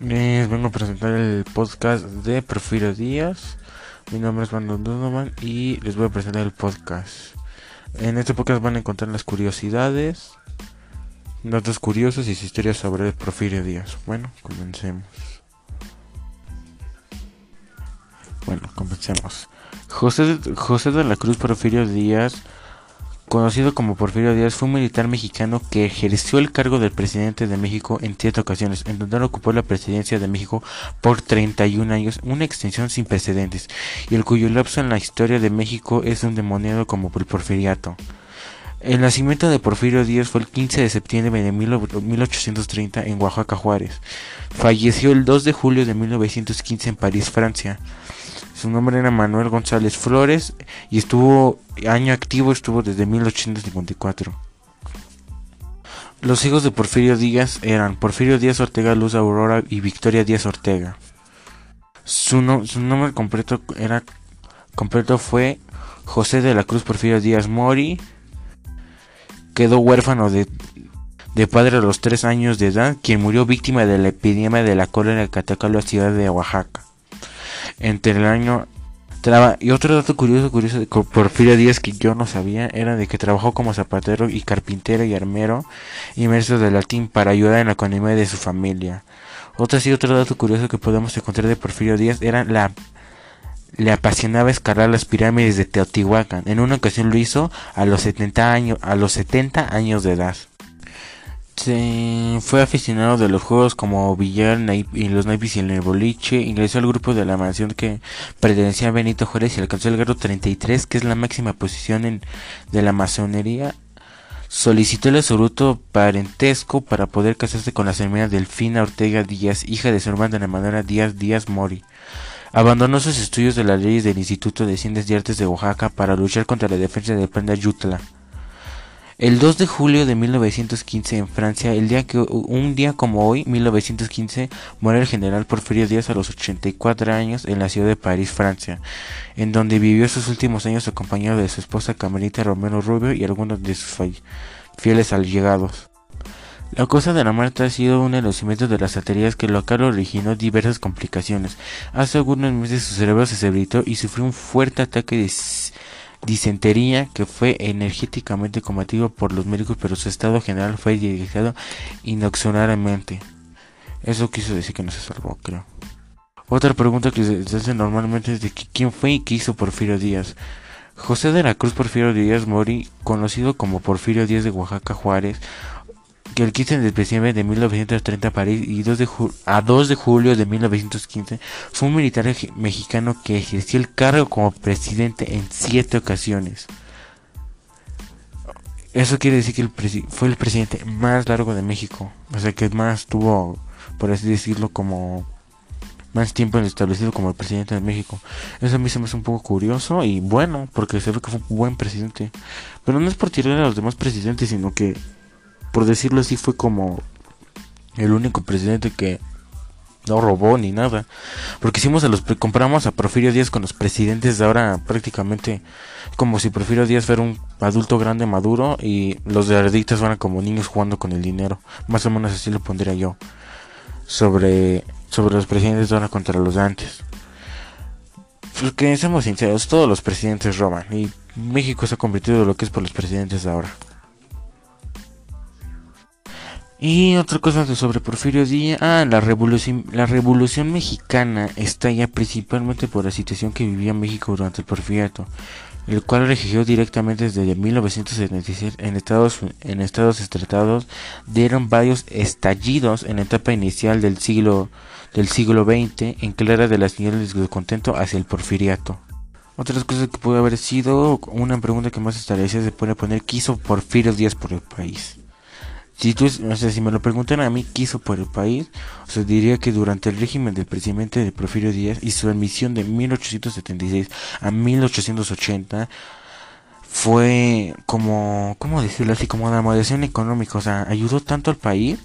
Les vengo a presentar el podcast de Porfirio Díaz. Mi nombre es Brandon Donovan y les voy a presentar el podcast. En este podcast van a encontrar las curiosidades, datos curiosos y historias sobre Porfirio Díaz. Bueno, comencemos. Bueno, comencemos. José, José de la Cruz Porfirio Díaz conocido como Porfirio Díaz, fue un militar mexicano que ejerció el cargo del presidente de México en siete ocasiones. En total ocupó la presidencia de México por 31 años, una extensión sin precedentes, y el cuyo lapso en la historia de México es un demoniado como el porfiriato. El nacimiento de Porfirio Díaz fue el 15 de septiembre de 1830 en Oaxaca, Juárez. Falleció el 2 de julio de 1915 en París, Francia. Su nombre era Manuel González Flores y estuvo año activo estuvo desde 1854. Los hijos de Porfirio Díaz eran Porfirio Díaz Ortega Luz Aurora y Victoria Díaz Ortega. Su, nombre completo era completo fue José de la Cruz Porfirio Díaz Mori. Quedó huérfano de, de padre a los tres años de edad, quien murió víctima de la epidemia de la cólera que atacó la ciudad de Oaxaca entre el año y otro dato curioso, curioso de Porfirio Díaz que yo no sabía era de que trabajó como zapatero y carpintero y armero inmerso de latín para ayudar en la economía de su familia. Otro sí, otro dato curioso que podemos encontrar de Porfirio Díaz era la le apasionaba escalar las pirámides de Teotihuacán. En una ocasión lo hizo a los 70 años, a los 70 años de edad fue aficionado de los juegos como billar y los naipes y el boliche. Ingresó al grupo de la mansión que pertenecía a Benito Juárez y alcanzó el grado 33, que es la máxima posición de la masonería. Solicitó el absoluto parentesco para poder casarse con la señora Delfina Ortega Díaz, hija de su hermana de manera Díaz Díaz Mori. Abandonó sus estudios de las leyes del Instituto de Ciencias y Artes de Oaxaca para luchar contra la defensa de Yutla. El 2 de julio de 1915 en Francia, el día que un día como hoy, 1915, muere el general Porfirio Díaz a los 84 años en la ciudad de París, Francia, en donde vivió sus últimos años acompañado de su esposa Camerita Romero Rubio y algunos de sus fieles allegados. La causa de la muerte ha sido un los de las baterías que local originó diversas complicaciones. Hace algunos meses su cerebro se debilitó y sufrió un fuerte ataque de disentería que fue energéticamente combatido por los médicos, pero su estado general fue dirigido inoxionariamente. Eso quiso decir que no se salvó, creo. Otra pregunta que se hace normalmente es de quién fue y qué hizo Porfirio Díaz. José de la Cruz Porfirio Díaz Mori, conocido como Porfirio Díaz de Oaxaca Juárez, el 15 de diciembre de 1930 París y 2 de a 2 de julio de 1915 fue un militar mexicano que ejerció el cargo como presidente en siete ocasiones. Eso quiere decir que fue el presidente más largo de México, o sea que más tuvo, por así decirlo, como más tiempo establecido como el presidente de México. Eso a mí se me hace un poco curioso y bueno, porque se ve que fue un buen presidente. Pero no es por tirar a los demás presidentes, sino que por decirlo así, fue como el único presidente que no robó ni nada. Porque hicimos a los compramos a Porfirio Díaz con los presidentes de ahora prácticamente como si Porfirio Díaz fuera un adulto grande maduro y los de arditas fueran como niños jugando con el dinero. Más o menos así lo pondría yo. Sobre sobre los presidentes de ahora contra los de antes. Porque seamos sinceros, todos los presidentes roban y México se ha convertido en lo que es por los presidentes de ahora. Y otra cosa sobre Porfirio Díaz, ah, la revolución, la revolución mexicana estalla principalmente por la situación que vivía México durante el porfiriato, el cual regió directamente desde 1976 en estados, en estados estratados, dieron varios estallidos en la etapa inicial del siglo, del siglo XX, en clara de las señales de descontento hacia el porfiriato. Otras cosas que puede haber sido, una pregunta que más establecida se puede poner, ¿qué hizo Porfirio Díaz por el país? Si, tú, o sea, si me lo preguntan a mí qué hizo por el país, o sea, diría que durante el régimen del presidente de Porfirio Díaz y su admisión de 1876 a 1880 fue como, ¿cómo decirlo así? Como una moderación económica, o sea, ayudó tanto al país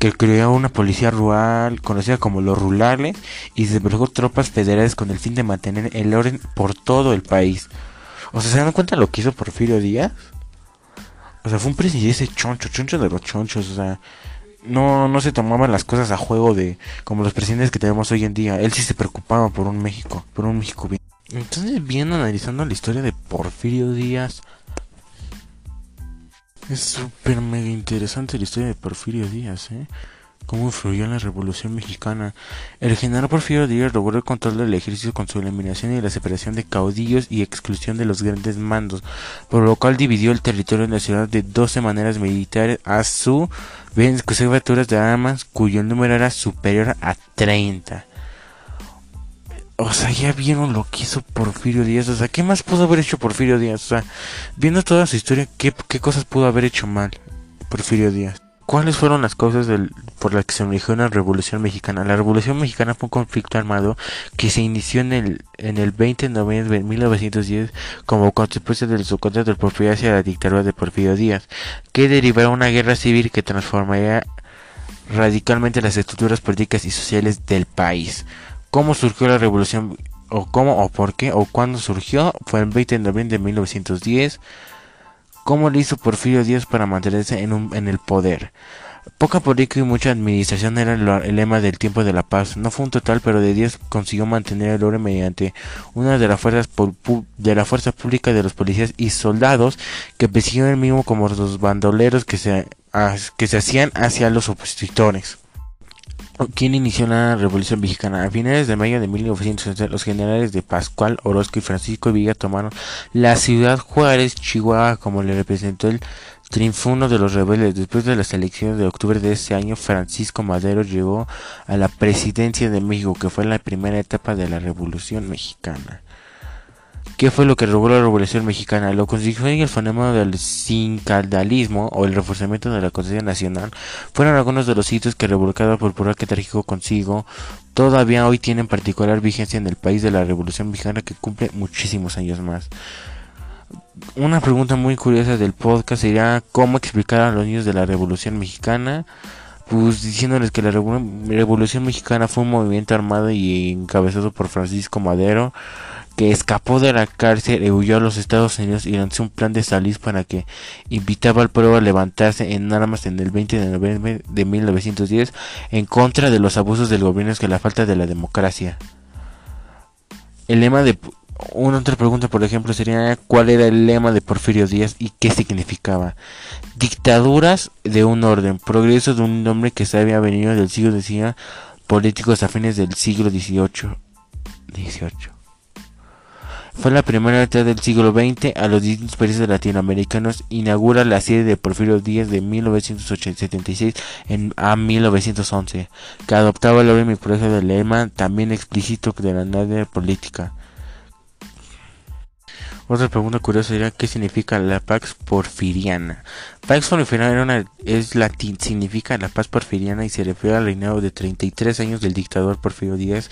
que creó una policía rural conocida como los rurales y desplegó tropas federales con el fin de mantener el orden por todo el país. O sea, ¿se dan cuenta lo que hizo Porfirio Díaz? O sea, fue un presidente choncho, choncho de los chonchos. O sea, no, no se tomaban las cosas a juego de como los presidentes que tenemos hoy en día. Él sí se preocupaba por un México, por un México bien. Entonces, viendo analizando la historia de Porfirio Díaz, es súper mega interesante la historia de Porfirio Díaz, ¿eh? Cómo influyó en la Revolución Mexicana. El general Porfirio Díaz logró el control del ejército con su eliminación y la separación de caudillos y exclusión de los grandes mandos, por lo cual dividió el territorio nacional de 12 maneras militares a su vez de armas cuyo número era superior a 30. O sea, ya vieron lo que hizo Porfirio Díaz. O sea, ¿qué más pudo haber hecho Porfirio Díaz? O sea, viendo toda su historia, ¿qué, qué cosas pudo haber hecho mal Porfirio Díaz? ¿Cuáles fueron las causas por las que se inició la Revolución Mexicana? La Revolución Mexicana fue un conflicto armado que se inició en el, en el 20 de noviembre de 1910 como consecuencia del subcontrato del Porfirio hacia la dictadura de Porfirio Díaz, que derivará una guerra civil que transformaría radicalmente las estructuras políticas y sociales del país. ¿Cómo surgió la Revolución? ¿O cómo o por qué? ¿O cuándo surgió? Fue el 20 de noviembre de 1910 cómo le hizo Porfirio Díaz para mantenerse en, un, en el poder. Poca política y mucha administración era el, lema del tiempo de la paz. No fue un total, pero de Díaz consiguió mantener el orden mediante una de las fuerzas de la fuerza pública de los policías y soldados que persiguieron el mismo como los bandoleros que se, que se hacían hacia los opositores. ¿Quién inició la Revolución Mexicana? A finales de mayo de 1960, los generales de Pascual Orozco y Francisco Villa tomaron la ciudad Juárez, Chihuahua, como le representó el triunfo de los rebeldes. Después de las elecciones de octubre de ese año, Francisco Madero llegó a la presidencia de México, que fue la primera etapa de la Revolución Mexicana. ¿Qué fue lo que robó la Revolución Mexicana? Lo consiguió en el fenómeno del sincaldalismo o el reforzamiento de la conciencia nacional. Fueron algunos de los hitos que revolcado por pura que trágico consigo todavía hoy tienen particular vigencia en el país de la Revolución Mexicana que cumple muchísimos años más. Una pregunta muy curiosa del podcast sería cómo explicar a los niños de la Revolución Mexicana pues diciéndoles que la Revolución Mexicana fue un movimiento armado y encabezado por Francisco Madero que escapó de la cárcel y huyó a los Estados Unidos y lanzó un plan de salir para que invitaba al pueblo a levantarse en armas en el 20 de noviembre de 1910 en contra de los abusos del gobierno que la falta de la democracia. El lema de una otra pregunta, por ejemplo, sería cuál era el lema de Porfirio Díaz y qué significaba. Dictaduras de un orden, progreso de un hombre que se había venido del siglo XIX, políticos afines del siglo XVIII. 18. Fue la primera mitad del siglo XX a los distintos países latinoamericanos inaugura la serie de Porfirio Díaz de 1976 en, a 1911, que adoptaba el orden y progreso del lema también explícito de la nada política. Otra pregunta curiosa sería qué significa la Pax Porfiriana. Pax Porfiriana es latín, significa la paz porfiriana y se refiere al reinado de 33 años del dictador Porfirio Díaz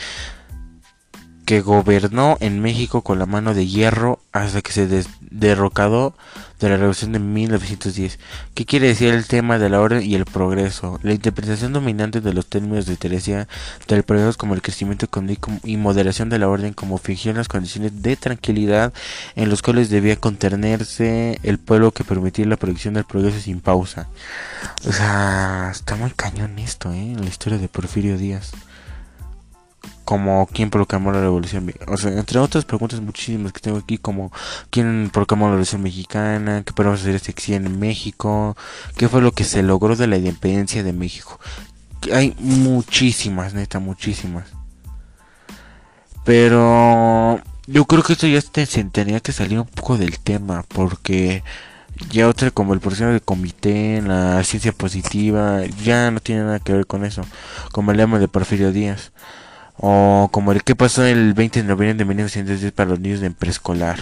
que gobernó en México con la mano de hierro hasta que se derrocado de la revolución de 1910. ¿Qué quiere decir el tema de la orden y el progreso? La interpretación dominante de los términos de Teresia del progreso como el crecimiento económico y moderación de la orden como fingieron las condiciones de tranquilidad en los cuales debía contenerse el pueblo que permitía la producción del progreso sin pausa. O sea, está muy cañón esto, ¿eh? La historia de Porfirio Díaz como quién proclamó la revolución o sea entre otras preguntas muchísimas que tengo aquí como quién proclamó la revolución mexicana qué podemos hacer este en México qué fue lo que se logró de la independencia de México hay muchísimas neta muchísimas pero yo creo que esto ya se tenía que salir un poco del tema porque ya otra como el proceso de comité, la ciencia positiva, ya no tiene nada que ver con eso, como el lema de Porfirio Díaz. O como el que pasó el 20 de noviembre de 1910 para los niños de preescolar.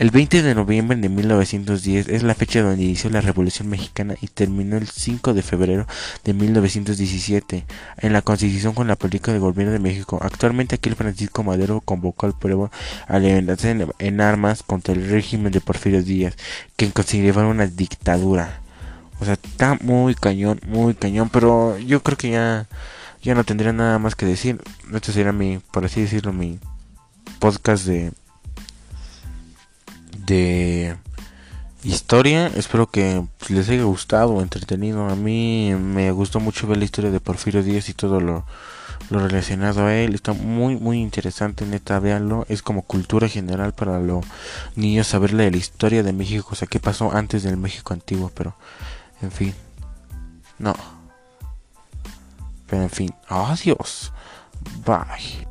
El 20 de noviembre de 1910 es la fecha donde inició la Revolución Mexicana y terminó el 5 de febrero de 1917 en la constitución con la política del gobierno de México. Actualmente aquí el Francisco Madero convocó al pueblo a levantarse en, armas contra el régimen de Porfirio Díaz, que consideraba una dictadura. O sea, está muy cañón, muy cañón, pero yo creo que ya ya no tendría nada más que decir. Este sería mi, por así decirlo, mi podcast de de historia. Espero que les haya gustado entretenido. A mí me gustó mucho ver la historia de Porfirio Díaz y todo lo, lo relacionado a él. Está muy, muy interesante, neta, véanlo. Es como cultura general para los niños saberle de la historia de México, o sea, qué pasó antes del México antiguo, pero, en fin, no. Pero en fin, adiós. Bye.